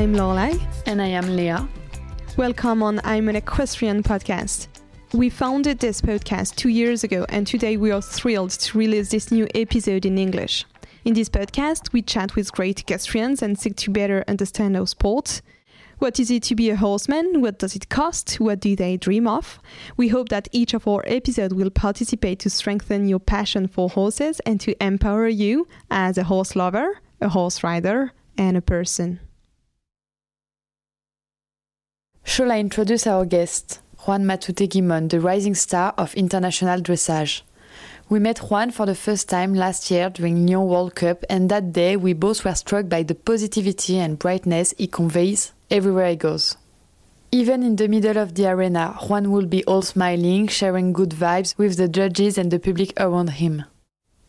I'm Loreleï. And I am Leah. Welcome on I'm an Equestrian podcast. We founded this podcast two years ago, and today we are thrilled to release this new episode in English. In this podcast, we chat with great equestrians and seek to better understand our sport. What is it to be a horseman? What does it cost? What do they dream of? We hope that each of our episodes will participate to strengthen your passion for horses and to empower you as a horse lover, a horse rider, and a person. Shall I introduce our guest, Juan Matute Guimon, the rising star of international dressage? We met Juan for the first time last year during Lyon World Cup, and that day we both were struck by the positivity and brightness he conveys everywhere he goes. Even in the middle of the arena, Juan will be all smiling, sharing good vibes with the judges and the public around him.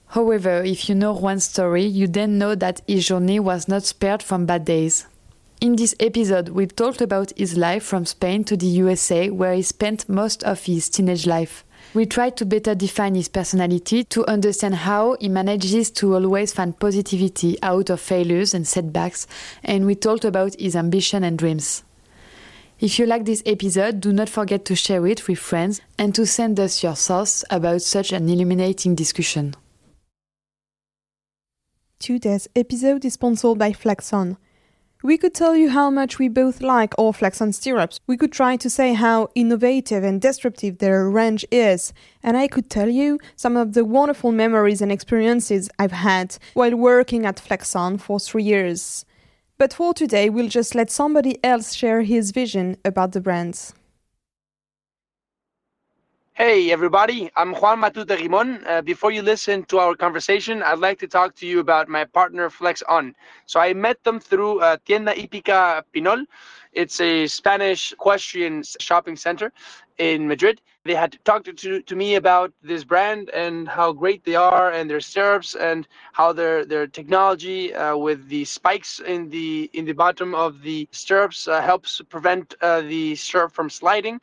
However, if you know Juan's story, you then know that his journey was not spared from bad days. In this episode, we talked about his life from Spain to the USA, where he spent most of his teenage life. We tried to better define his personality to understand how he manages to always find positivity out of failures and setbacks, and we talked about his ambition and dreams. If you like this episode, do not forget to share it with friends and to send us your thoughts about such an illuminating discussion. Today's episode is sponsored by Flex-on. We could tell you how much we both like all Flex-on stirrups. We could try to say how innovative and disruptive their range is. And I could tell you some of the wonderful memories and experiences I've had while working at Flexon for three years. But for today, we'll just let somebody else share his vision about the brands. Hey everybody, I'm Juan Matute Guimon. Uh, before you listen to our conversation, I'd like to talk to you about my partner Flex On. So I met them through uh, Tienda Hípica Pinol. It's a Spanish equestrian shopping center in Madrid. They had talked to, to me about this brand and how great they are and their stirrups and how their their technology uh, with the spikes in the in the bottom of the stirrups uh, helps prevent uh, the stirrup from sliding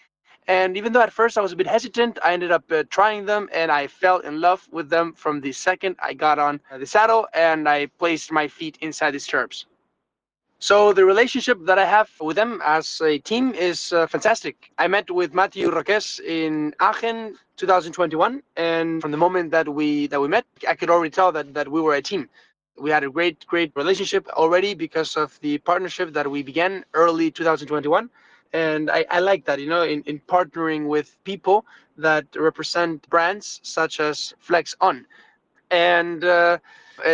and even though at first I was a bit hesitant, I ended up uh, trying them and I fell in love with them from the second I got on the saddle and I placed my feet inside the stirrups. So the relationship that I have with them as a team is uh, fantastic. I met with Matthew Roques in Aachen 2021 and from the moment that we that we met, I could already tell that that we were a team. We had a great great relationship already because of the partnership that we began early 2021 and I, I like that you know in, in partnering with people that represent brands such as flex on. And uh,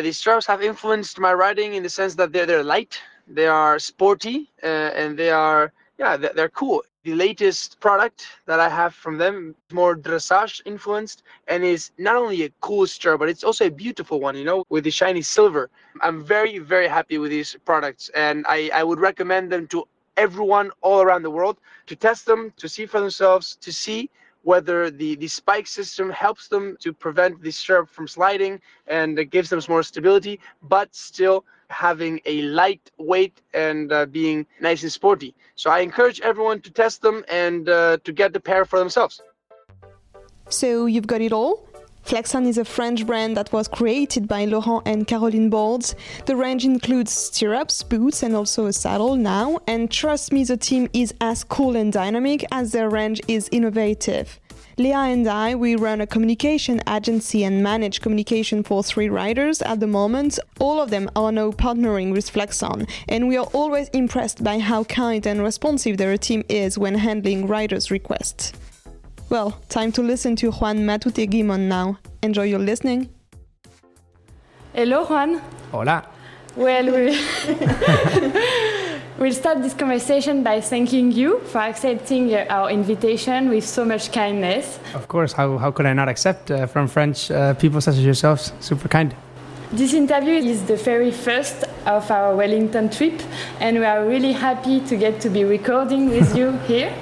these stirrups have influenced my riding in the sense that they're, they're light they are sporty uh, and they are yeah they're, they're cool. The latest product that I have from them more dressage influenced and is not only a cool stirrup but it's also a beautiful one you know with the shiny silver. I'm very very happy with these products and I, I would recommend them to everyone all around the world to test them, to see for themselves, to see whether the, the spike system helps them to prevent the stirrup from sliding and it gives them more stability, but still having a light weight and uh, being nice and sporty. So I encourage everyone to test them and uh, to get the pair for themselves. So you've got it all? Flex-on is a French brand that was created by Laurent and Caroline Bordes. The range includes stirrups, boots, and also a saddle now. And trust me, the team is as cool and dynamic as their range is innovative. Leah and I, we run a communication agency and manage communication for three riders at the moment. All of them are now partnering with Flex-on, and we are always impressed by how kind and responsive their team is when handling riders' requests. Well, time to listen to Juan Matute Guimon now. Enjoy your listening. Hello, Juan. Hola. Well, we we'll start this conversation by thanking you for accepting our invitation with so much kindness. Of course, how, how could I not accept uh, from French uh, people such as yourselves? Super kind. This interview is the very first of our Wellington trip, and we are really happy to get to be recording with you here.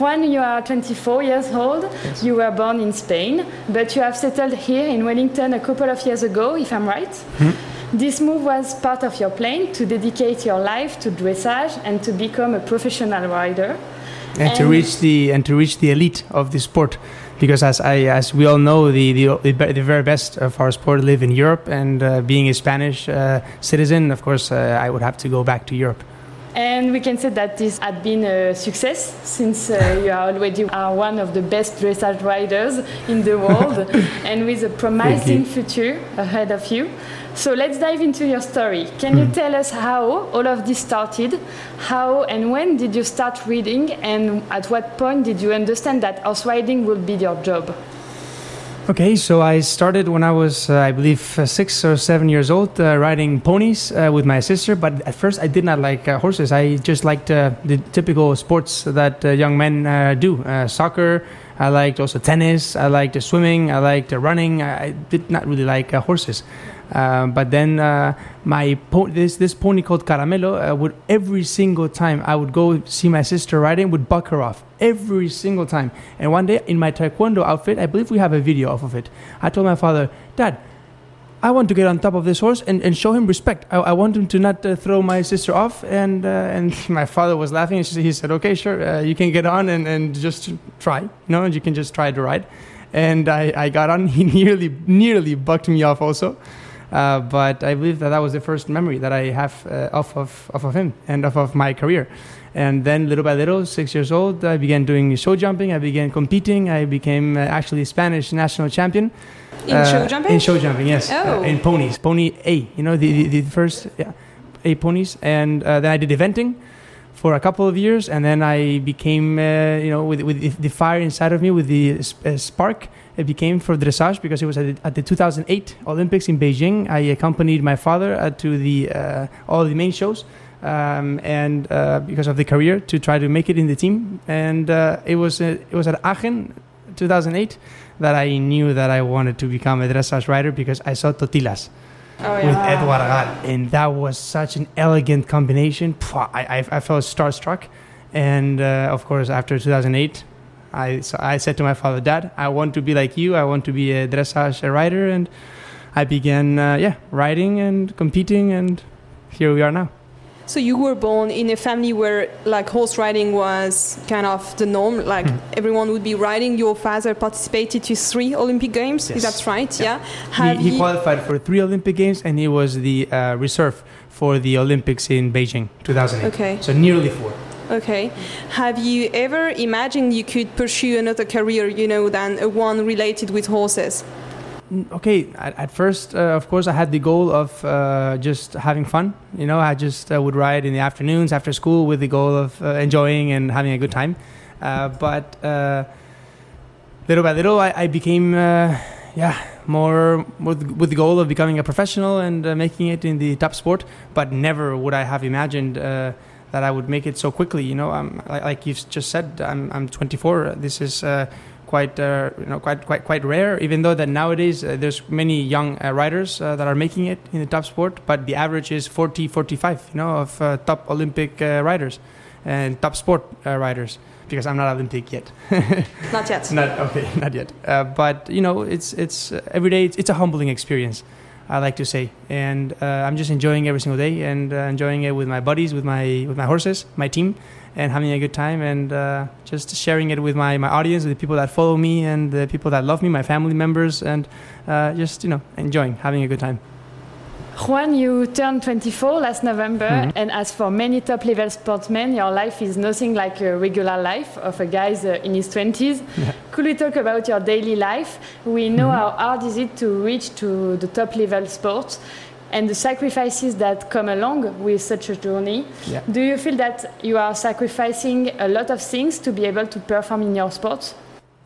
Juan, you are 24 years old. Yes. You were born in Spain, but you have settled here in Wellington a couple of years ago, if I'm right. Mm-hmm. This move was part of your plan to dedicate your life to dressage and to become a professional rider. And, and to reach the and to reach the elite of the sport, because as I as we all know, the the, the very best of our sport live in Europe, and uh, being a Spanish uh, citizen, of course, uh, I would have to go back to Europe. And we can say that this had been a success since uh, you are already are one of the best dressage riders in the world and with a promising future ahead of you. So let's dive into your story. Can you tell us how all of this started? How and when did you start reading? And at what point did you understand that horse riding would be your job? Okay, so I started when I was, uh, I believe, uh, six or seven years old, uh, riding ponies uh, with my sister. But at first, I did not like uh, horses. I just liked uh, the typical sports that young men do soccer. I liked also tennis. I liked swimming. I liked running. I, I did not really like horses. Uh, but then uh, my po- this this pony called Caramelo uh, would every single time I would go see my sister riding would buck her off every single time. And one day in my taekwondo outfit, I believe we have a video off of it. I told my father, Dad, I want to get on top of this horse and, and show him respect. I, I want him to not uh, throw my sister off. And uh, and my father was laughing. He said, "Okay, sure, uh, you can get on and, and just try. You know, you can just try to ride." And I, I got on. He nearly nearly bucked me off also. Uh, but I believe that that was the first memory that I have uh, off of off of him and off of my career. And then, little by little, six years old, I began doing show jumping. I began competing. I became uh, actually Spanish national champion. In show jumping? In show jumping, yes. Oh. in ponies, pony A. You know the the, the first yeah, A ponies, and then I did eventing for a couple of years, and then I became, uh, you know, with, with the fire inside of me, with the uh, spark, it became for dressage because it was at the, at the, 2008 Olympics in Beijing. I accompanied my father uh, to the uh, all the main shows, um, and uh, because of the career to try to make it in the team. And uh, it was it was at Aachen, 2008, that I knew that I wanted to become a dressage rider because I saw Totilas oh, yeah. with Edward and that was such an elegant combination. I, I, I felt starstruck, and uh, of course after 2008, I so I said to my father, Dad, I want to be like you. I want to be a dressage rider, and I began uh, yeah riding and competing, and here we are now. So you were born in a family where like horse riding was kind of the norm. Like mm. everyone would be riding. Your father participated to three Olympic games. Yes. Is that right? Yeah. yeah. He, he, qualified for three Olympic games, and he was the uh, reserve for the Olympics in Beijing 2008. Okay. So nearly four. Okay. Have you ever imagined you could pursue another career, you know, than a one related with horses? Okay at, at first uh, of course i had the goal of uh, just having fun you know i just uh, would ride in the afternoons after school with the goal of uh, enjoying and having a good time uh, but uh, little by little i, I became yeah more with, with the goal of becoming a professional and making it in the top sport but never would i have imagined that I would make it so quickly. You know, I'm, like you've just said, I'm, I'm 24. This is quite uh, you know quite quite quite rare. Even though that nowadays uh, there's many young uh, riders uh, that are making it in the top sport, but the average is 40, 45. You know, of uh, top Olympic uh, riders and top sport riders. Because I'm not Olympic yet. not yet. Not okay, not yet. but you know, it's it's every day. It's, it's a humbling experience. I like to say, and I'm just enjoying every single day and enjoying it with my buddies, with my with my horses, my team and having a good time and uh, just sharing it with my, my audience, with the people that follow me and the people that love me, my family members, and uh, just, you know, enjoying, having a good time. Juan, you turned 24 last November, mm-hmm. and as for many top level sportsmen, your life is nothing like a regular life of a guy uh, in his 20s. Yeah. Could we talk about your daily life? We know mm-hmm. how hard is it to reach to the top level sports and the sacrifices that come along with such a journey. Yeah. Do you feel that you are sacrificing a lot of things to be able to perform in your sport?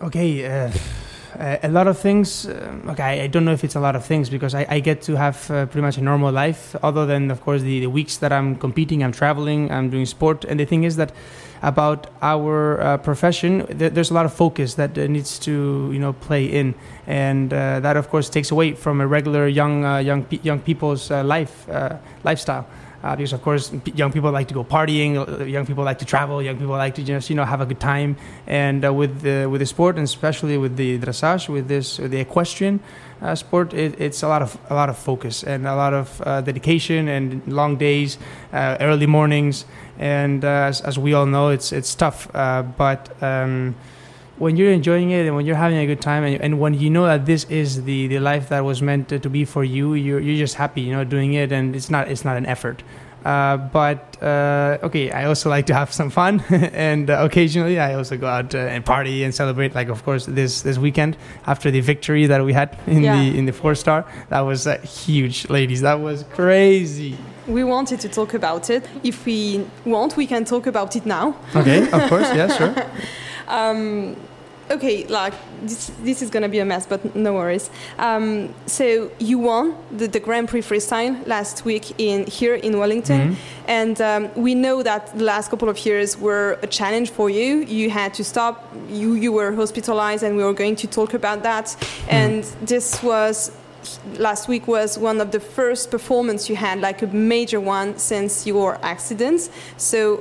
Okay. Uh, a lot of things. Uh, okay, I don't know if it's a lot of things because I, I get to have uh, pretty much a normal life, other than, of course, the, the weeks that I'm competing, I'm traveling, I'm doing sport. And the thing is that about our uh, profession, th- there's a lot of focus that uh, needs to you know play in, and uh, that of course takes away from a regular young young pe- young people's life uh, because of course, young people like to go partying, young people like to travel, young people like to just you know have a good time. And with the, with the sport, and especially with the dressage, with this the equestrian, uh, sport, it, it's a lot of a lot of focus and a lot of uh, dedication and long days, uh, early mornings, and uh, as, as, we all know, it's it's tough. Uh, but um, when you're enjoying it and when you're having a good time, and, and when you know that this is the, the life that was meant to, to be for you, you're you're just happy, you know, doing it, and it's not it's not an effort. Uh, but uh, okay, I also like to have some fun, and uh, occasionally I also go out uh, and party and celebrate. Like of course this this weekend after the victory that we had in Yeah. the in the four star, that was uh, huge, ladies. That was crazy. We wanted to talk about it. If we want, we can talk about it now. Okay, of course, yeah, sure. Um, okay, like this, this is gonna be a mess, but no worries. Um, so you won the, the Grand Prix freestyle last week in here in Wellington, Mhm. and um, we know that the last couple of years were a challenge for you. You had to stop. You you were hospitalized, and we were going to talk about that. And this was last week was one of the first performance you had, like a major one since your accident. So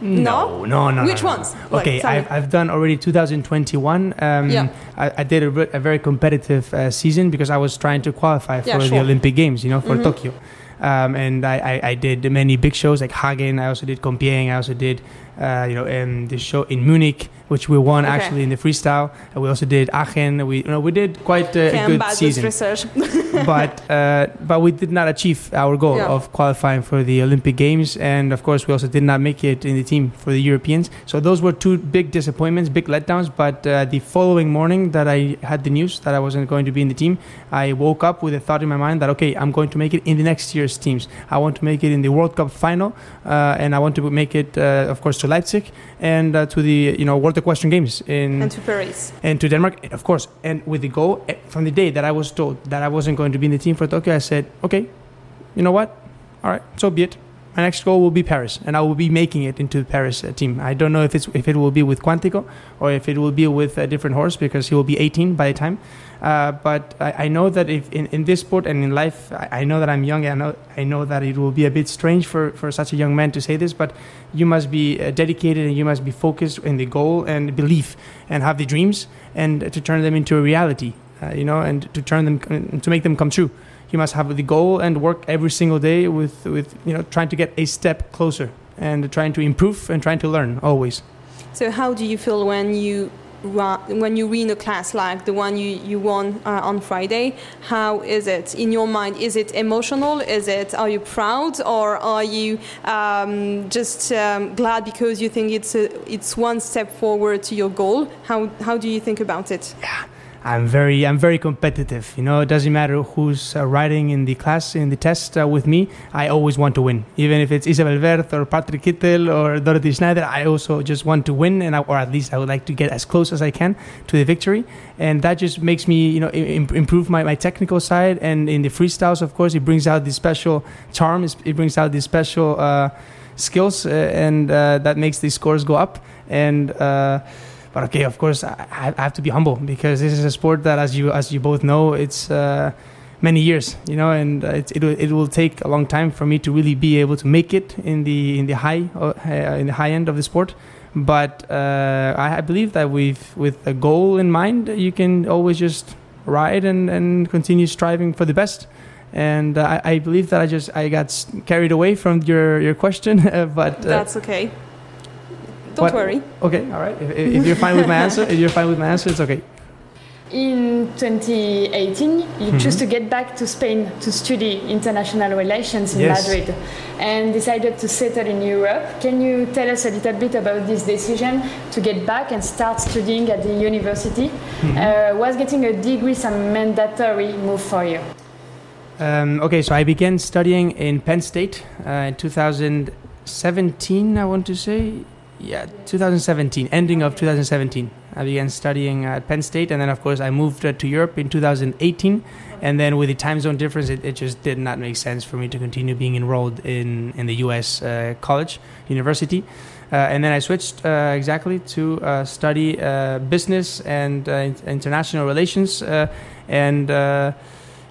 No, no, no. Which no, no. ones? Okay, me. I've, I've done already 2021. Um, Yeah. I, I did a, a very competitive uh, season because I was trying to qualify for Yeah, the. Olympic Games, you know, for Mhm. Tokyo. Um, and I, I, I did many big shows like Hagen. I also did Compiègne. I also did, uh, you know, um, the show in Munich, which we won Okay. actually in the freestyle. And we also did Aachen. We, you know, we did quite uh, a I'm good season research. but uh, but we did not achieve our goal Yeah. of qualifying for the Olympic Games, and of course we also did not make it in the team for the Europeans. So those were two big disappointments, big letdowns. But uh, the following morning that I had the news that I wasn't going to be in the team, I woke up with a thought in my mind that okay, I'm going to make it in the next year's teams. I want to make it in the World Cup final, uh, and I want to make it, uh, of course, to Leipzig and uh, to the you know World Equestrian Games in and to Paris. and to Denmark, of course. And with the goal eh, from the day that I was told that I wasn't going to be in the team for Tokyo, I said, okay, you know what? All right, so be it. My next goal will be Paris, and I will be making it into the Paris uh, team. I don't know if it's if it will be with Quantico or if it will be with a different horse because he will be 18 by the time. Uh, but I, I know that if in, in this sport and in life, I, I know that I'm young. I know I know that it will be a bit strange for, for such a young man to say this, but you must be uh, dedicated and you must be focused in the goal and belief and have the dreams and to turn them into a reality. Uh, you know, and to turn them to make them come true. You must have the goal and work every single day with with you know trying to get a step closer and trying to improve and trying to learn always. So how do you feel when you when you win a class like the one you, you won uh, on Friday? How is it in your mind? Is it emotional? Is it are you proud or are you um, just um, glad because you think it's a, it's one step forward to your goal? How how do you think about it? I'm very I'm very competitive. You know, it doesn't matter who's uh, riding in the class in the test uh, with me. I always want to win, even if it's Isabell Werth or Patrik Kittel or Dorothee Schneider. I also just want to win, and I, or at least I would like to get as close as I can to the victory. And that just makes me, you know, Im- improve my, my technical side. And in the freestyles, of course, it brings out the special charm. It brings out the special uh, skills, uh, and uh, that makes the scores go up. And uh, but okay, of course, I, I have to be humble because this is a sport that, as you as you both know, it's uh, many years, you know, and it it will, it will take a long time for me to really be able to make it in the in the high uh, in the high end of the sport. But uh, I, I believe that with with a goal in mind, you can always just ride and, and continue striving for the best. And uh, I, I believe that I just I got carried away from your your question, but uh, That's okay. Don't what- worry. okay, all right. If, if you're fine with my answer, if you're fine with my answer, it's okay. In 2018, you chose to get back to Spain to study international relations in Yes. Madrid and decided to settle in Europe. Can you tell us a little bit about this decision to get back and start studying at the university? Uh, was getting a degree some mandatory move for you? Um, okay, so I began studying in Penn State uh, in 2017, I want to say. Yeah, 2017, ending of 2017. I began studying at Penn State, and then, of course, I moved uh, to Europe in 2018. And then, with the time zone difference, it, it just did not make sense for me to continue being enrolled in, in the US uh, college, university. Uh, and then I switched uh, exactly to uh, study uh, business and international relations. And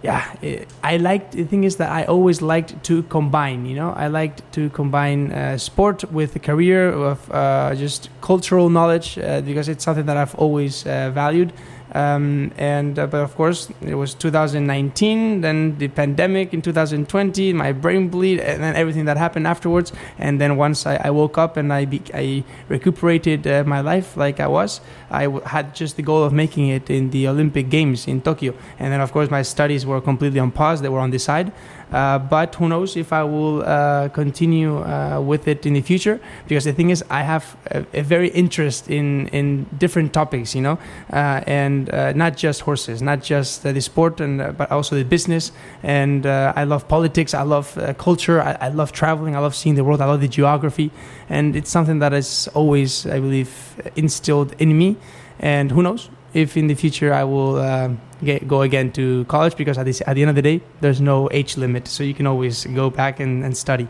yeah, i I liked the thing is that I always liked to combine. You know, I liked to combine uh, sport with a career of uh, just cultural knowledge uh, because it's something that I've always uh, valued. Um, and uh, but of course it was 2019, then the pandemic in 2020, my brain bleed, and then everything that happened afterwards. And then once I, I woke up and I be, I recuperated uh, my life like I was, I w- had just the goal of making it in the Olympic Games in Tokyo. And then of course my studies were completely on pause; they were on the side. Uh, but who knows if I will uh, continue uh, with it in the future? Because the thing is, I have a, a very interest in in different topics, you know, uh, and uh, not just horses, not just the sport, and but also the business. And I love politics. I love culture. I, I love traveling. I love seeing the world. I love the geography, and it's something that is always, I believe, instilled in me. And who knows if in the future I will uh, get, go again to college because at the, at the end of the day, there's no age limit. So you can always go back and, and study.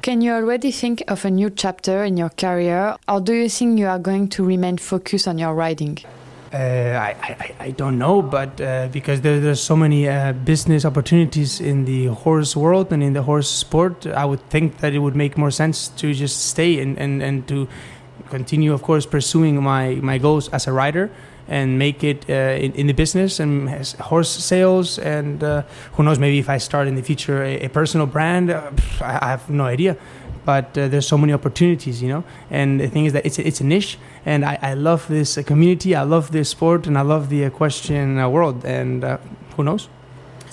Can you already think of a new chapter in your career, or do you think you are going to remain focused on your riding? Uh, I, I, don't know, but uh, because there, there's so many uh, business opportunities in the horse world and in the horse sport, I would think that it would make more sense to just stay and, and, and to continue, of course, pursuing my, my goals as a rider and make it uh, in, in, the business and horse sales and uh, who knows maybe if i start in the future a, a personal brand uh, i have no idea. But there's so many opportunities you know? And the thing is that it's a, it's a niche and i, I love this community i love this sport and i love the equestrian uh, world and uh, who knows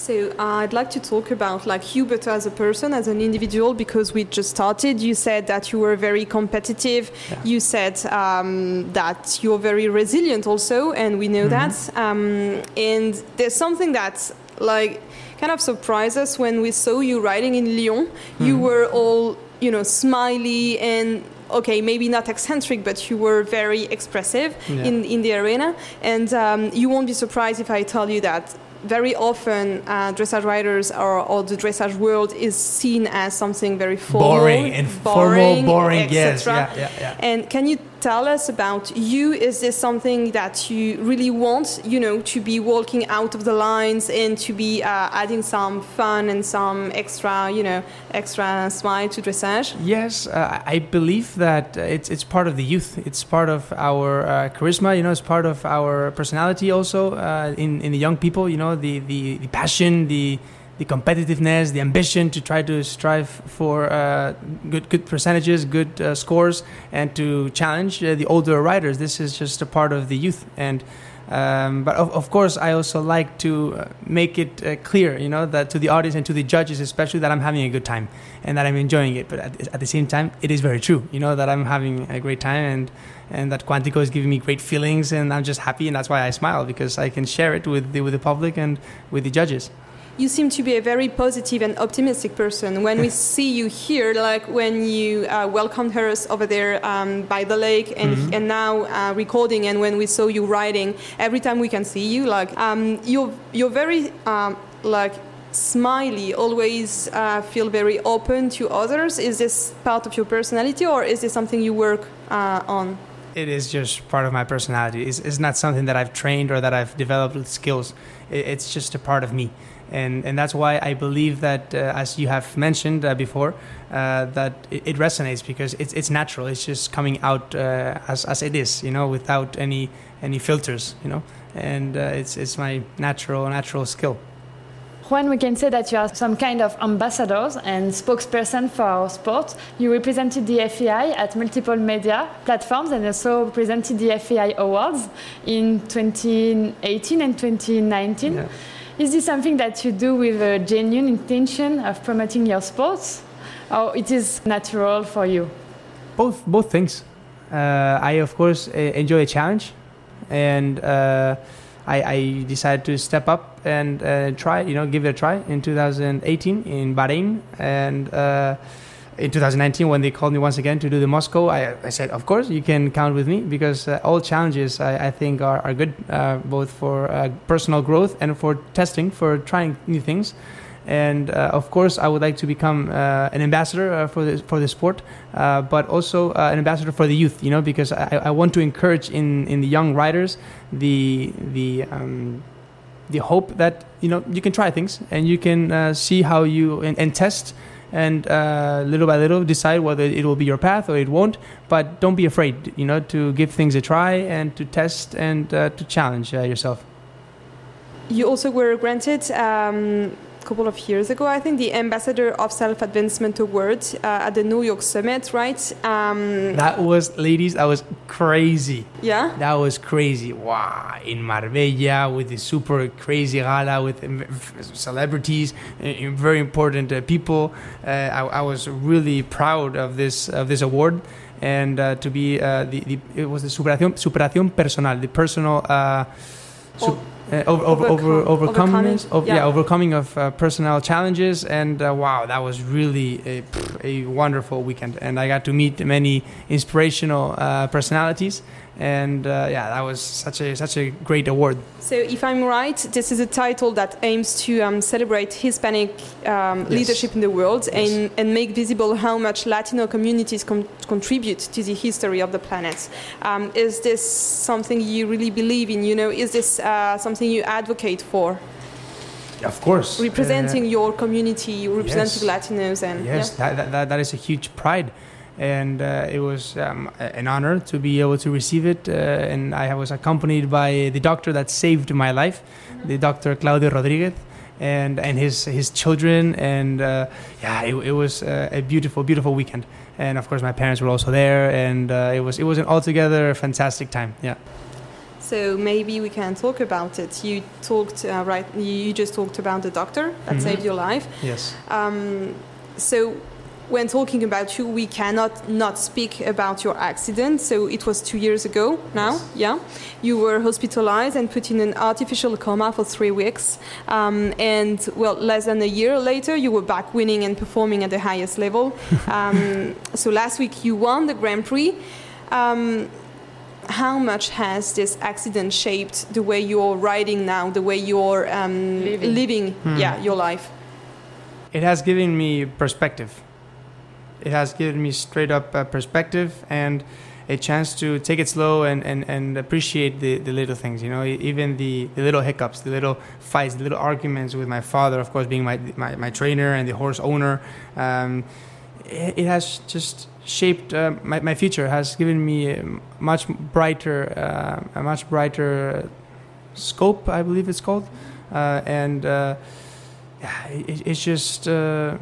so uh, I'd like to talk about like Hubert as a person, as an individual, because we just started. You said that you were very competitive. Yeah. You said um, that you're very resilient also, and we know mm-hmm. that. Um, and there's something that's like kind of surprised us when we saw you riding in Lyon. Mm-hmm. You were all you know smiley and okay, maybe not eccentric, but you were very expressive yeah. in, in the arena. And um, you won't be surprised if I tell you that very often uh, dressage riders or, or, the dressage world is seen as something very formal, boring and boring, formal, boring, yes, yeah, yeah, yeah. And can you tell us about you? Is this something that you really want, you know, to be walking out of the lines and to be uh, adding some fun and some extra, you know, extra smile to dressage? Yes, uh, I believe that it's it's part of the youth. It's part of our uh, charisma. You know, it's part of our personality also uh, in in the young people. You know, the the, the passion, the the competitiveness, the ambition to try to strive for uh, good good percentages, good uh, scores, and to challenge uh, the older riders. This is just a part of the youth, and um, but of, of, course, I also like to uh, make it uh, clear, you know, that to the audience and to the judges, especially, that I'm having a good time and that I'm enjoying it. But at, at the same time, it is very true, you know, that I'm having a great time and and that Quantico is giving me great feelings, and I'm just happy, and that's why I smile because I can share it with the, with the public and with the judges you seem to be a very positive and optimistic person. When we see you here, like when you uh, welcomed us over there um, by the lake, and, mm-hmm. and now uh, recording, and when we saw you riding, every time we can see you, like um, you're you're very um, like smiley, always uh, feel very open to others. Is this part of your personality, or is this something you work uh, on? It is just part of my personality. It's, it's, not something that I've trained or that I've developed skills. It's just a part of me and and that's why I believe that, uh, as you have mentioned uh, before, uh, that it, it, resonates because it's it's natural. It's just coming out uh, as as it is, you know, without any any filters, you know, and uh, it's it's my natural natural skill. Juan, we can say that you are some kind of ambassadors and spokesperson for our sport. You represented the FEI at multiple media platforms and also presented the FEI Awards in 2018 and 2019. Yeah. Is this something that you do with a genuine intention of promoting your sports, or it is natural for you? Both, both things. Uh, I of course enjoy a challenge, and uh, I, I, decided to step up and uh, try, you know, give it a try in 2018 in Bahrain, and uh, in 2019 when they called me once again to do the Moscow, I, I said, of course, you can count with me because uh, all challenges I, I, think are, are good, uh, both for uh, personal growth and for testing, for trying new things. And uh, of course, I would like to become uh, an ambassador uh, for the for the sport, but also an ambassador for the youth. You know, because I, I want to encourage in, in the young riders the the um, the hope that you know you can try things and you can see how you and, and test and uh, little by little decide whether it will be your path or it won't. But don't be afraid, you know, to give things a try and to test and uh, to challenge uh, yourself. You also were granted um, couple of years ago, I think, the Ambassador of Self Advancement Award uh, at the New York Summit, right? Um, That was, ladies, that was crazy. yeah. That was crazy. Wow. In Marbella with the super crazy gala with celebrities, uh, uh, very important uh, people. Uh, I, I was really proud of this of this award and uh, to be uh, the, the it was the superación, superación personal, the personal uh, O- uh, over, over, over, overcoming, of, yeah. yeah. overcoming of uh, personal challenges and uh, wow that was really a, a wonderful weekend and I got to meet many inspirational uh, personalities and uh, yeah that was such a such a great award So, if I'm right, this is a title that aims to um, celebrate Hispanic um, leadership in the world Yes. and, and make visible how much Latino communities con- contribute to the history of the planet. Um, is this something you really believe in? You know, is this uh, something you advocate for? of course Representing your community, representing yes. Latinos, and Yes, that, that, that, that is a huge pride. And uh, it was um, an honor to be able to receive it. Uh, and I was accompanied by the doctor that saved my life, the doctor Claudio Rodriguez, and, and his, his children. And uh, yeah, it, it was uh, a beautiful, beautiful weekend. And of course, my parents were also there. And uh, it, was, it was an altogether fantastic time. Yeah. So maybe we can talk about it. You talked uh, right. You just talked about the doctor that Mhm. saved your life. Yes. Um, so when talking about you, we cannot not speak about your accident. So it was two years ago now. Yes. Yeah, you were hospitalized and put in an artificial coma for three weeks. Um, and well, less than a year later, you were back winning and performing at the highest level. um, so last week you won the Grand Prix. Um, how much has this accident shaped the way you're riding now, the way you're um, Living. living Hmm. yeah, your life? It has given me perspective. It has given me straight up uh, perspective and a chance to take it slow and, and, and appreciate the, the little things, you know, even the, the little hiccups, the little fights, the little arguments with my father, of course, being my, my, my trainer and the horse owner. Um, it, it has just shaped uh, my, my future, has given me a much brighter, uh, a much brighter scope, I believe it's called. Uh, and uh, yeah, it, it's just uh,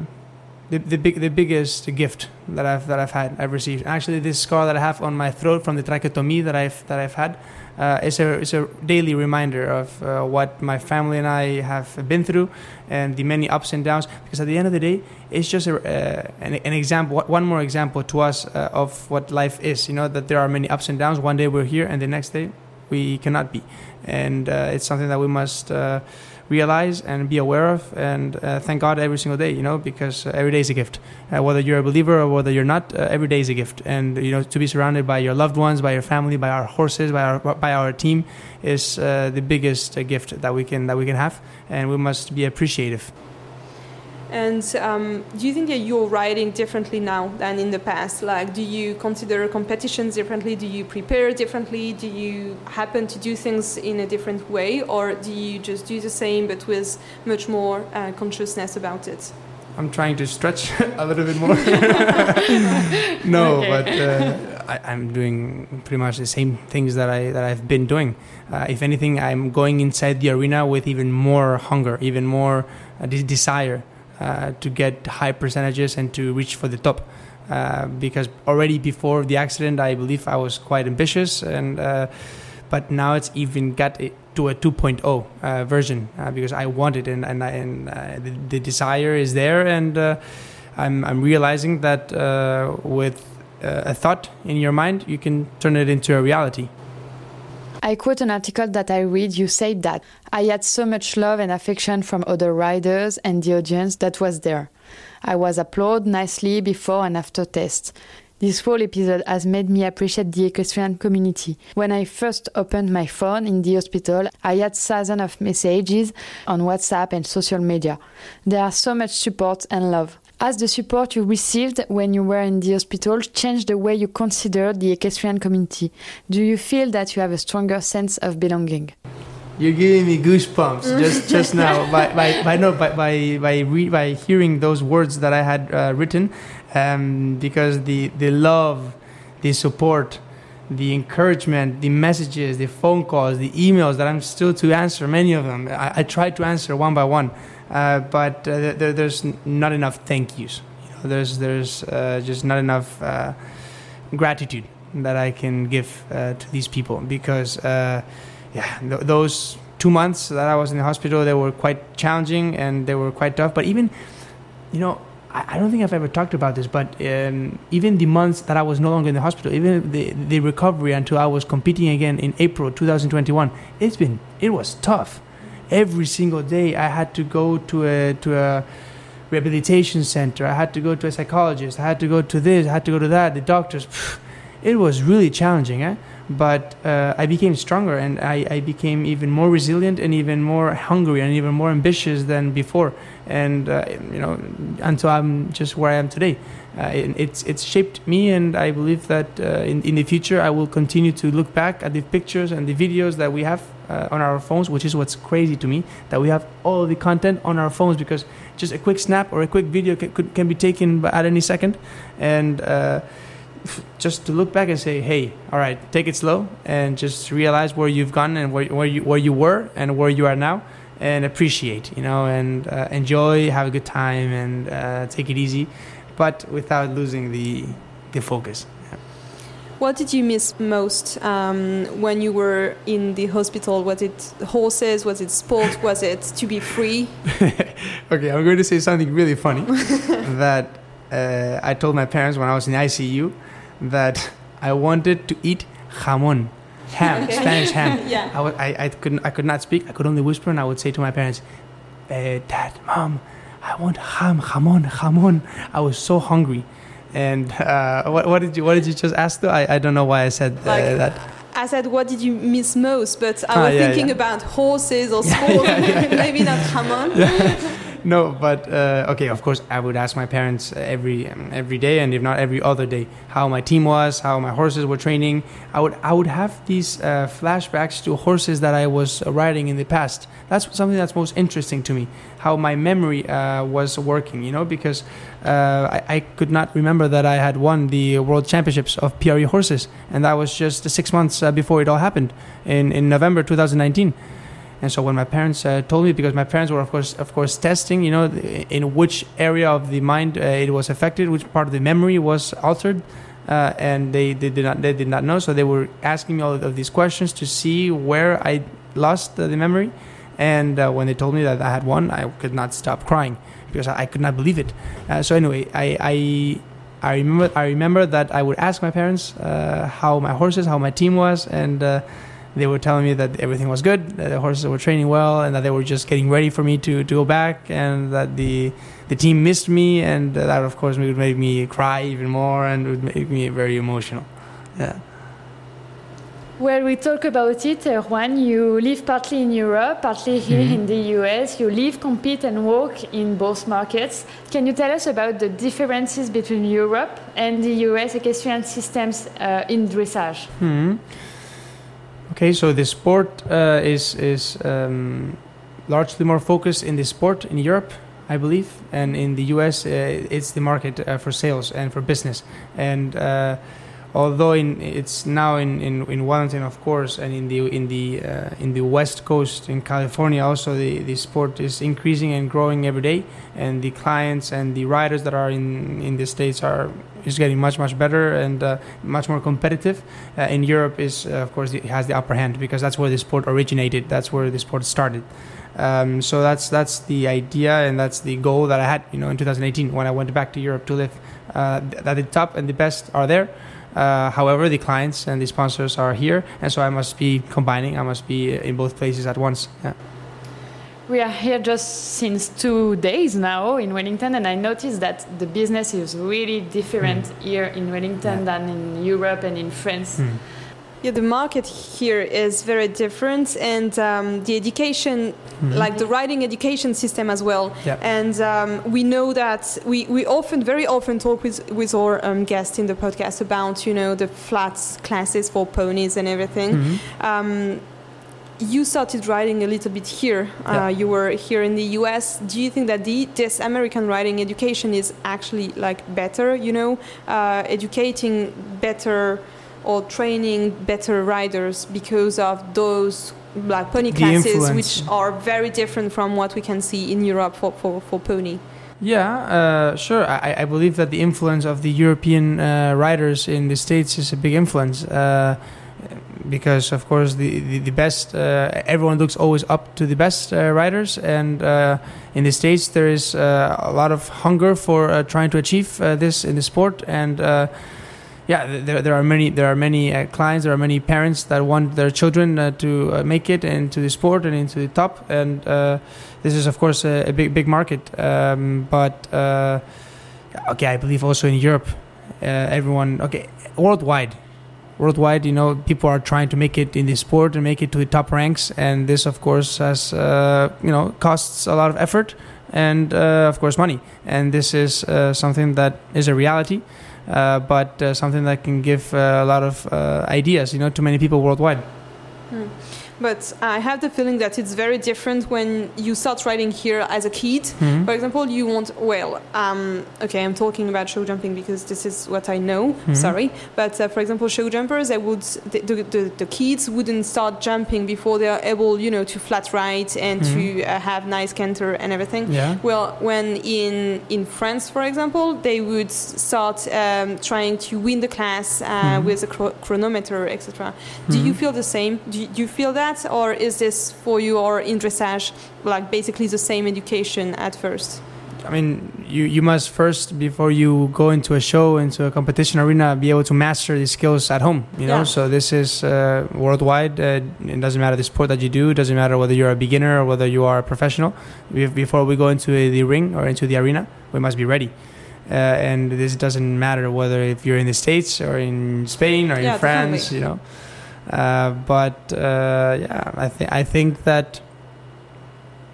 the the big the biggest gift that I've that I've had I've received. Actually, this scar that I have on my throat from the tracheotomy that I've that I've had uh, is a is a daily reminder of uh, what my family and I have been through and the many ups and downs. Because at the end of the day, it's just a, uh, an, an example, one more example to us uh, of what life is. You know that there are many ups and downs. One day we're here, and the next day we cannot be, and uh, it's something that we must. Realize and be aware of and uh, thank god every single day you know because uh, every day is a gift. Uh, whether you're a believer or whether you're not uh, every day is a gift. And you know to be surrounded by your loved ones by your family by our horses by our by our team is uh, the biggest uh, gift that we can that we can have. And we must be appreciative And um, do you think that you're riding differently now than in the past? Like, do you consider competitions differently? Do you prepare differently? Do you happen to do things in a different way? Or do you just do the same but with much more uh, consciousness about it? I'm trying to stretch a little bit more. no, Okay. but uh, I, I'm doing pretty much the same things that I that I've been doing. Uh, if anything, I'm going inside the arena with even more hunger, even more uh, desire uh, to get high percentages and to reach for the top. Uh, because already before the accident, I believe I was quite ambitious, and uh, but now it's even got it to a 2.0 uh, version uh, because I want it and and, I, and the, the desire is there and I'm I'm realizing that with a thought in your mind you can turn it into a reality. I quote an article that I read. You said that I had so much love and affection from other riders and the audience that was there. I was applauded nicely before and after tests. This whole episode has made me appreciate the equestrian community. When I first opened my phone in the hospital, I had thousands of messages on WhatsApp and social media. There are so much support and love. Has the support you received when you were in the hospital changed the way you consider the equestrian community? Do you feel that you have a stronger sense of belonging? You're giving me goosebumps just just now by by, by no by by by, re- by hearing those words that I had uh, written, um, because the the love, the support, the encouragement, the messages, the phone calls, the emails that I'm still to answer, many of them. I, I try to answer one by one, uh, but uh, there, there's not enough thank yous. You know, there's there's uh, just not enough uh, gratitude that I can give uh, to these people because, uh, yeah, th- those two months that I was in the hospital, they were quite challenging and they were quite tough. But even, you know, I, I don't think I've ever talked about this, but um, even the months that I was no longer in the hospital, even the the recovery until I was competing again in April 2021, it's been it was tough. Every single day, I had to go to a to a rehabilitation center. I had to go to a psychologist. I had to go to this. I had to go to that. The doctors. It was really challenging, eh? but uh, I became stronger and I, I became even more resilient and even more hungry and even more ambitious than before. And uh, you know, until I'm just where I am today, uh, it, it's it's shaped me, and I believe that uh, in in the future I will continue to look back at the pictures and the videos that we have uh, on our phones, which is what's crazy to me that we have all the content on our phones because just a quick snap or a quick video can, could, can be taken at any second, and uh, just to look back and say, hey, all right, take it slow and just realize where you've gone and where, where you where you were and where you are now, and appreciate, you know, and uh, enjoy, have a good time, and uh, take it easy, but without losing the the focus. What did you miss most um, when you were in the hospital? Was it horses? Was it sport? Was it to be free? okay, I'm going to say something really funny that uh, I told my parents when I was in ICU that I wanted to eat jamon, ham, Okay. Spanish ham. yeah. I, I, I, couldn't, I could not speak. I could only whisper, and I would say to my parents, eh, Dad, Mom, I want ham, jamon, jamon. I was so hungry. And uh, what, what did you what did you just ask though? I, I don't know why I said uh, Like- that. I said, what did you miss most? But I Ah, was yeah, thinking yeah. about horses or sport, maybe not jamon. No, but uh, okay. Of course, I would ask my parents uh, every um, every day, and if not every other day, how my team was, how my horses were training. I would I would have these uh, flashbacks to horses that I was riding in the past. That's something that's most interesting to me. How my memory uh, was working, you know, because uh, I, I could not remember that I had won the world championships of PRE horses, and that was just six months uh, before it all happened in in November 2019. And so when my parents uh, told me, because my parents were of course, of course, testing, you know, in which area of the mind uh, it was affected, which part of the memory was altered, uh, and they, they did not they did not know. So they were asking me all of these questions to see where I lost the memory. And uh, when they told me that I had won, I could not stop crying because I, I could not believe it. Uh, so anyway, I. I I remember. I remember that I would ask my parents uh, how my horses, how my team was, and uh, they were telling me that everything was good, that the horses were training well, and that they were just getting ready for me to, to go back, and that the the team missed me, and that of course would make me cry even more, and would make me very emotional. Yeah. Well, we talk about it, uh, Juan. You live partly in Europe, partly here Mhm. in the US. You live, compete, and work in both markets. Can you tell us about the differences between Europe and the US equestrian systems uh, in dressage? Hmm. Okay, so the sport uh, is is um, largely more focused in the sport in Europe, I believe, and in the US, uh, it's the market uh, for sales and for business. And uh, although in, it's now in, in, in Wellington, of course, and in the in the uh, in the West Coast in California, also the, the sport is increasing and growing every day, and the clients and the riders that are in in the states are is getting much much better and uh, much more competitive. Uh, in Europe, is uh, of course it has the upper hand because that's where the sport originated. That's where the sport started. Um, so that's that's the idea and that's the goal that I had, you know, in 2018 when I went back to Europe to live. Uh, that the top and the best are there. Uh, however, the clients and the sponsors are here, and so I must be combining. I must be in both places at once. Yeah. We are here just since two days now in Wellington, and I noticed that the business is really different here in Wellington Yeah. than in Europe and in France. Hmm. Yeah, the market here is very different, and um, the education, Mhm. like the riding education system as well. Yeah. And um, we know that we, we often, very often, talk with with our um, guests in the podcast about you know the flats classes for ponies and everything. Mhm. You started riding a little bit here. Uh, You were here in the U.S. Do you think that the, this American riding education is actually like better? You know, uh, educating better or training better riders because of those like pony The classes, influence. which are very different from what we can see in Europe for, for, for pony. Yeah, uh, sure. I, I believe that the influence of the European uh, riders in the States is a big influence. Because, of course, the, the, the best, uh, everyone looks always up to the best uh, riders. And uh, in the States, there is uh, a lot of hunger for uh, trying to achieve uh, this in the sport. And yeah, there, there are many there are many clients, there are many parents that want their children to make it into the sport and into the top. And this is, of course, a, a big big market. Um, but okay, I believe also in Europe, everyone okay worldwide. Worldwide, you know, people are trying to make it in the sport and make it to the top ranks, and this, of course, has uh, you know costs a lot of effort and uh, of course money. And this is uh, something that is a reality, uh, but uh, something that can give uh, a lot of ideas, you know, to many people worldwide. But I have the feeling that it's very different when you start riding here as a kid. Mhm. For example, you want, well, um, okay, I'm talking about show jumping because this is what I know, Mhm. sorry. But uh, for example, show jumpers, they would, the, the, the, the kids wouldn't start jumping before they are able, you know, to flat ride and Mhm. to uh, have nice canter and everything. Yeah. Well, when in in France, for example, they would start um, trying to win the class uh, Mhm. with a chro- chronometer, etc. Do you Mhm. feel the same? Do you, do you feel that, or is this for you or in dressage like basically the same education at first? I mean, you, you must first, before you go into a show, into a competition arena, be able to master the skills at home. You know, Yeah. so this is uh, worldwide. Uh, it doesn't matter the sport that you do. It doesn't matter whether you're a beginner or whether you are a professional. Before we go into the ring or into the arena, we must be ready. Uh, and this doesn't matter whether if you're in the states or in Spain or Yeah, in France. definitely. You know, uh, but uh, yeah, I think I think that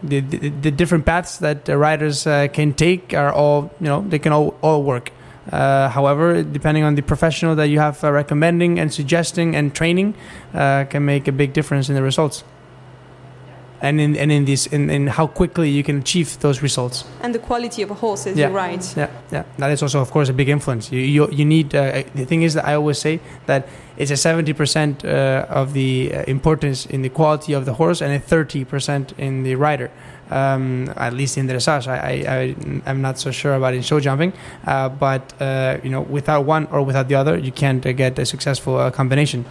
the, the, the different paths that riders uh, can take are all you know they can all, all work. Uh, however depending on the professional that you have uh, recommending and suggesting and training can make a big difference in the results and in and in this in, in how quickly you can achieve those results. And the quality of a horse as Yeah. you ride. yeah yeah. That is also of course a big influence. You you, you need uh, the thing is that i always say that it's a 70% uh, of the uh, importance in the quality of the horse and a 30% in the rider. Um, at least in dressage. I, I, I i'm not so sure about in show jumping uh, but uh, you know without one or without the other you can't uh, get a successful uh, combination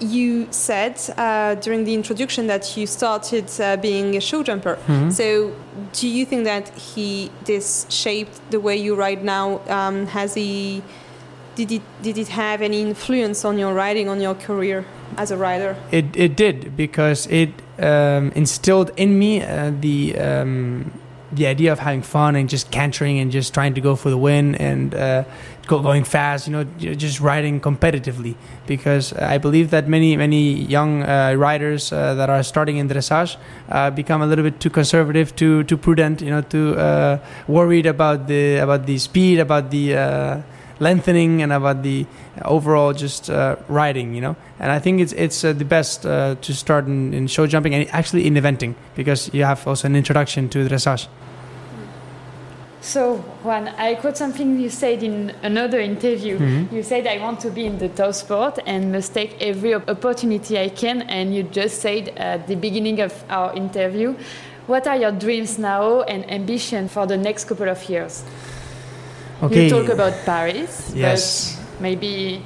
You said uh, during the introduction that you started uh, being a show jumper. Mhm. So, do you think that he this shaped the way you ride now? Um, has he did it did it have any influence on your riding on your career as a rider? It it did because it um, instilled in me uh, the um, the idea of having fun and just cantering and just trying to go for the win and uh, go, going fast. You know, just riding competitively. Because I believe that many many young uh, riders uh, that are starting in dressage uh, become a little bit too conservative, too too prudent. You know, too uh, worried about the about the speed, about the uh, lengthening, and about the overall just uh, riding, you know. And I think it's it's the best to start in, in show jumping and actually in eventing because you have also an introduction to dressage. So, Juan, I quote something you said in another interview. Mhm. You said, I want to be in the top sport and must take every opportunity I can. And you just said at the beginning of our interview, what are your dreams now and ambition for the next couple of years? Okay. You talk about Paris. Yes. But maybe.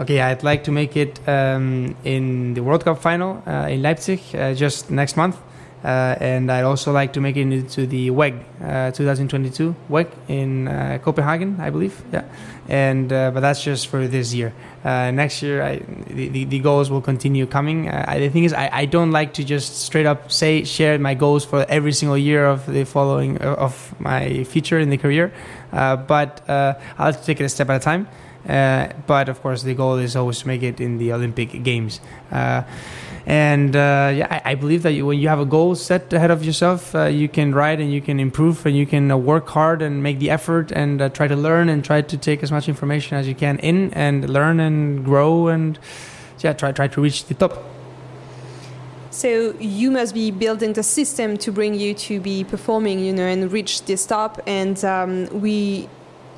Okay, I'd like to make it um, in the World Cup final uh, in Leipzig uh, just next month. Uh, and I'd also like to make it into the WEG uh, 2022 WEG in uh, Copenhagen, I believe. Yeah, and but that's just for this year. Next year, I, the, the the goals will continue coming. I, the thing is, I, I don't like to just straight up say share my goals for every single year of the following of my future in the career. But I'll take it a step at a time. Uh, but of course, the goal is always to make it in the Olympic Games. Uh, and uh, yeah, I, I believe that you, when you have a goal set ahead of yourself, uh, you can ride and you can improve and you can uh, work hard and make the effort and uh, try to learn and try to take as much information as you can in and learn and grow and yeah, try try to reach the top. So you must be building the system to bring you to be performing, you know, and reach this top. And um, we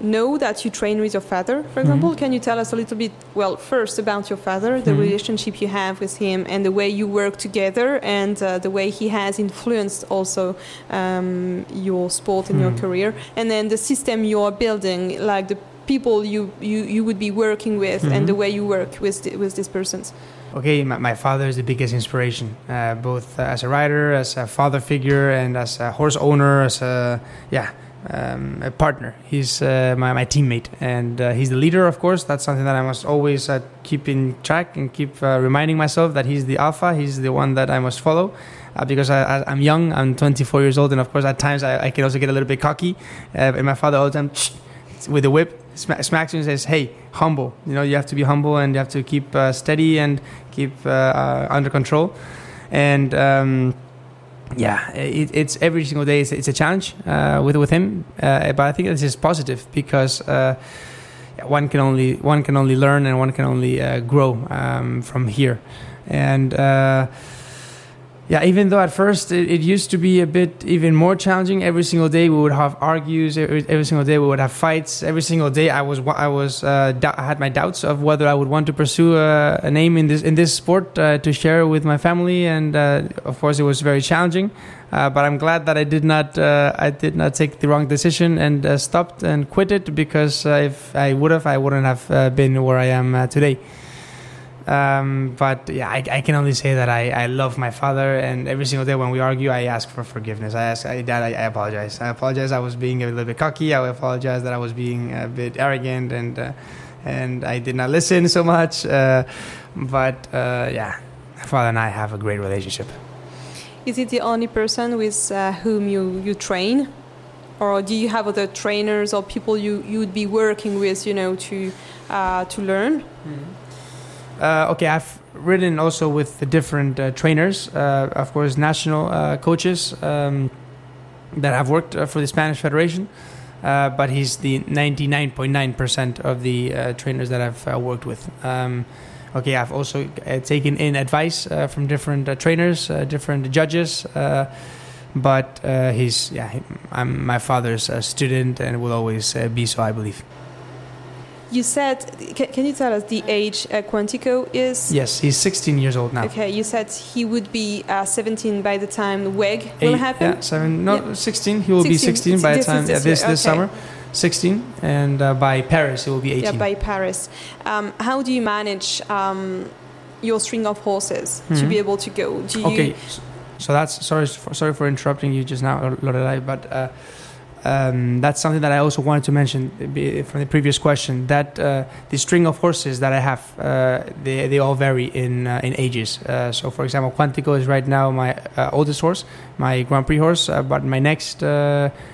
know that you train with your father, for example. Mhm. Can you tell us a little bit, well, first about your father, the Mhm. relationship you have with him, and the way you work together, and uh, the way he has influenced also um, your sport and your Mhm. career, and then the system you are building, like the people you, you, you would be working with, and Mhm. the way you work with the, with these persons. Okay, my, my father is the biggest inspiration, uh, both uh, as a writer, as a father figure, and as a horse owner, as a yeah, um, a partner. He's uh, my, my teammate, and uh, he's the leader. Of course, that's something that I must always uh, keep in track and keep uh, reminding myself that he's the alpha. He's the one that I must follow. Uh, because I, I'm young, I'm 24 years old, and of course, at times I, I can also get a little bit cocky. Uh, and my father all the time, with the whip, sma- smacks me and says, "Hey, humble. You know, you have to be humble and you have to keep steady and keep under control." And um, yeah, it, it's every single day. It's, it's a challenge uh, with with him, uh, but I think this is positive because. Uh, one can only one can only learn and one can only uh, grow um, from here, and uh, yeah, even though at first it, it, used to be a bit even more challenging. Every single day we would have argues. Every, every single day we would have fights. Every single day I was I was uh, I had my doubts of whether I would want to pursue a, a name in this in this sport uh, to share with my family, and uh, of course it was very challenging. Uh, but I'm glad that I did not uh, I did not take the wrong decision and uh, stopped and quit it because if I would have I wouldn't have been where I am today. Um, but yeah, I, I, can only say that I, I love my father, and every single day when we argue, I ask for forgiveness. I ask, I, Dad, I, I apologize. I apologize. I was being a little bit cocky. I apologize that I was being a bit arrogant, and uh, and I did not listen so much. Uh, but uh, yeah, my father and I have a great relationship. Is it the only person with uh, whom you, you train? Or do you have other trainers or people you, you would be working with, you know, to, uh, to learn? Mm-hmm. Uh, okay, I've ridden also with the different uh, trainers, uh, of course, national uh, coaches um, that have worked for the Spanish Federation. but he's the 99.9% of the trainers that I've worked with. Um, okay, I've also uh, taken in advice uh, from different uh, trainers, different judges. but he's yeah, I'm my father's student and will always be so, I believe. You said, can, can, you tell us the age uh, Quantico is? Yes, he's 16 years old now. Okay, you said he would be uh, 17 by the time the WEG Eight, will happen? Yeah, seven, no, yeah. 16. He will 16, be 16 by the time, yeah, this, this okay. summer. 16 and uh, by Paris it will be 18 yeah by Paris um, how do you manage um, your string of horses mm-hmm. to be able to go do you okay so that's sorry for, sorry for interrupting you just now Loreleï but uh, um, that's something that I also wanted to mention from the previous question. That uh, the string of horses that I have, uh, they, they all vary in uh, in ages. Uh, so, for example, Quantico is right now my uh, oldest horse, my Grand Prix horse. Uh, but my next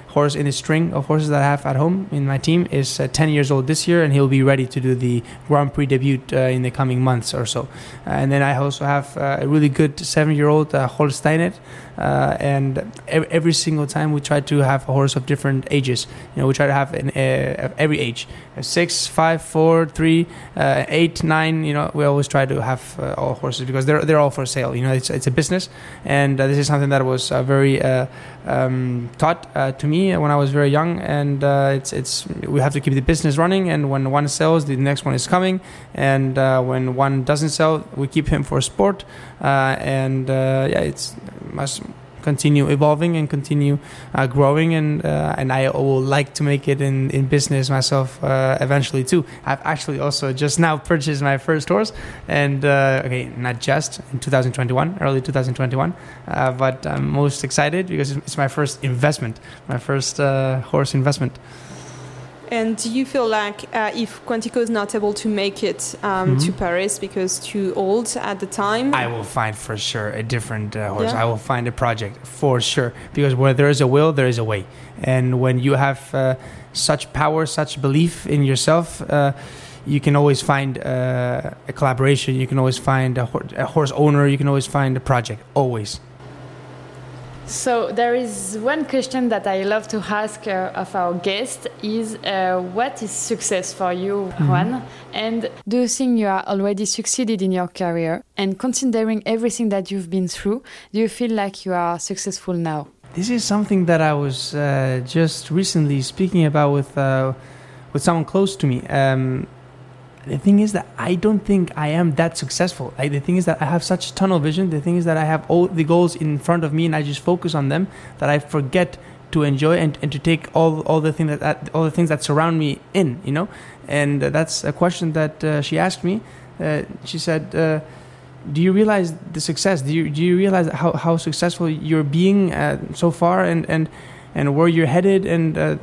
horse in the string of horses that I have at home in my team is 10 years old this year, and he'll be ready to do the Grand Prix debut in the coming months or so. and then I also have a really good seven-year-old Holsteiner. Uh, and every single time we try to have a horse of different ages. You know, we try to have an, uh, every age: six, five, four, three, uh, eight, nine. You know, we always try to have uh, all horses because they're they're all for sale. You know, it's it's a business, and uh, this is something that was uh, very um, taught to me when I was very young. And it's it's we have to keep the business running, and when one sells, the next one is coming, and when one doesn't sell, we keep him for sport. and yeah, it's must continue evolving and continue uh, growing and uh, and I will like to make it in, in business myself uh, eventually too. I've actually also just now purchased my first horse and uh, okay not just in 2021 early 2021 uh, but I'm most excited because it's my first investment my first horse investment. And do you feel like uh, if Quantico is not able to make it um, mm-hmm. to Paris because too old at the time, I will find for sure a different uh, horse. Yeah. I will find a project for sure because where there is a will, there is a way. And when you have uh, such power, such belief in yourself, uh, you can always find uh, a collaboration. You can always find a, ho- a horse owner. You can always find a project. Always. So there is one question that I love to ask uh, of our guest is uh, what is success for you, mm-hmm. Juan? Mm -hmm. And do you think you are already succeeded in your career? And considering everything that you've been through, do you feel like you are successful now? This is something that I was uh, just recently speaking about with uh, with someone close to me. Um, the thing is that I don't think I am that successful. I, the thing is that I have such tunnel vision. The thing is that I have all the goals in front of me and I just focus on them that I forget to enjoy and, and to take all all the thing that, that all the things that surround me in. You know, and uh, that's a question that uh, she asked me. Uh, she said. Uh, do you realize the success? Do you, do you realize how, how successful you're being uh, so far and, and, and where you're headed? And uh,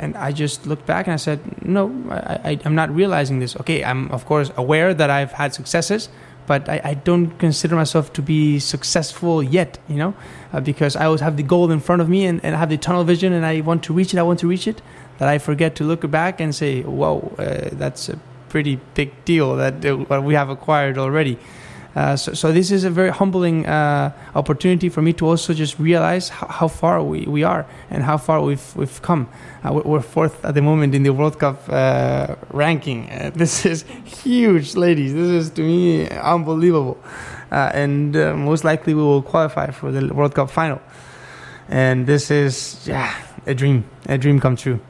and I just looked back and I said, no, I, am not realizing this. Okay, I'm of course aware that I've had successes, but I, I don't consider myself to be successful yet, you know, uh, because I always have the goal in front of me and, and I have the tunnel vision and I want to reach it, I want to reach it, that I forget to look back and say, whoa, uh, that's a pretty big deal that uh, we have acquired already. Uh, so, so, this is a very humbling uh, opportunity for me to also just realize how, how, far we, we are and how far we've we've come. Uh, we're fourth at the moment in the World Cup uh, ranking. Uh, this is huge, ladies. This is to me unbelievable, and most likely we will qualify for the World Cup final. And this is yeah a dream, a dream come true.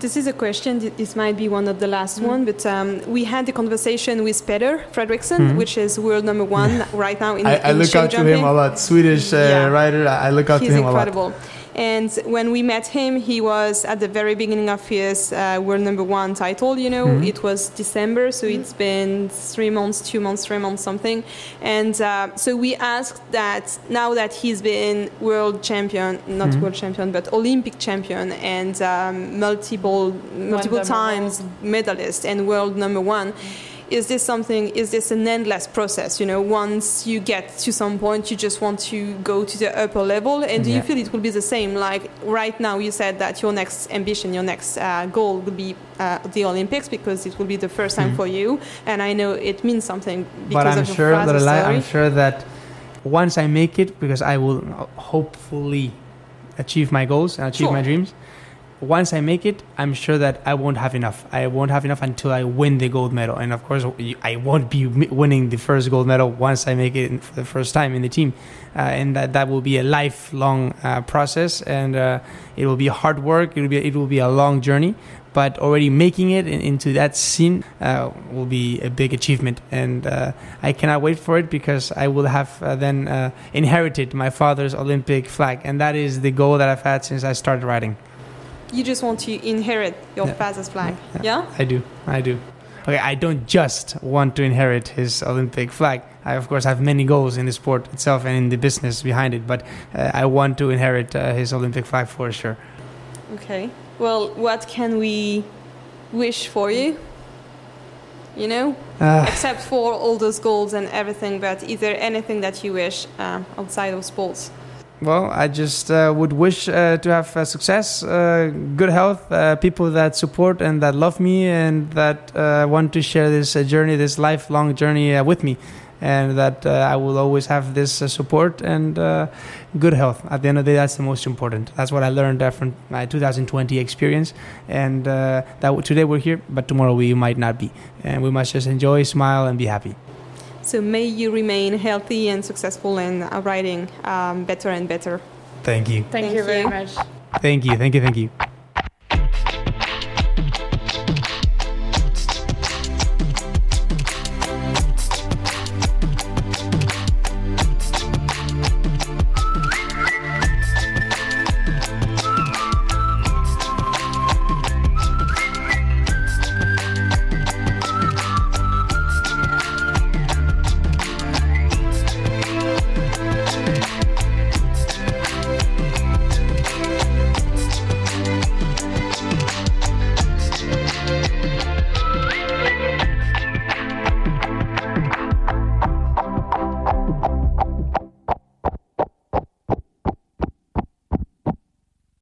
This is a question. This might be one of the last mm. one, but um, we had a conversation with Peder Fredricson, mm-hmm. which is world number one right now in. I, in I look up to him a lot. Swedish uh, yeah. writer. I look up He's to him incredible. a lot. And when we met him, he was at the very beginning of his uh, world number one title. You know, mm-hmm. it was December, so it's been three months, two months, three months, something. And uh, so we asked that now that he's been world champion, not mm-hmm. world champion, but Olympic champion and um, multiple multiple times medalist and world number one. Is this something is this an endless process you know once you get to some point you just want to go to the upper level and do yeah. you feel it will be the same like right now you said that your next ambition your next uh, goal will be uh, the olympics because it will be the first time mm. for you and i know it means something because but i'm of sure that I, i'm sure that once i make it because i will hopefully achieve my goals and achieve sure. my dreams once I make it, I'm sure that I won't have enough. I won't have enough until I win the gold medal. And of course, I won't be winning the first gold medal once I make it for the first time in the team. Uh, and that, that will be a lifelong uh, process and uh, it will be hard work. It will be, it will be a long journey. But already making it in, into that scene uh, will be a big achievement. And uh, I cannot wait for it because I will have uh, then inherited my father's Olympic flag. And that is the goal that I've had since I started riding you just want to inherit your yeah. father's flag. Yeah. yeah. I do. I do. Okay, I don't just want to inherit his Olympic flag. I, of course, have many goals in the sport itself and in the business behind it, but uh, I want to inherit uh, his Olympic flag for sure. Okay. Well, what can we wish for you? You know, uh, except for all those goals and everything, but is there anything that you wish uh, outside of sports? Well, I just uh, would wish uh, to have uh, success, uh, good health, uh, people that support and that love me and that uh, want to share this journey, this lifelong journey with me. And that I will always have this support and good health. At the end of the day, that's the most important. That's what I learned from my 2020 experience. And that today we're here, but tomorrow we might not be. And we must just enjoy, smile, and be happy. So may you remain healthy and successful in riding um, better and better. Thank you. Thank, thank you very much. Thank you. Thank you. Thank you.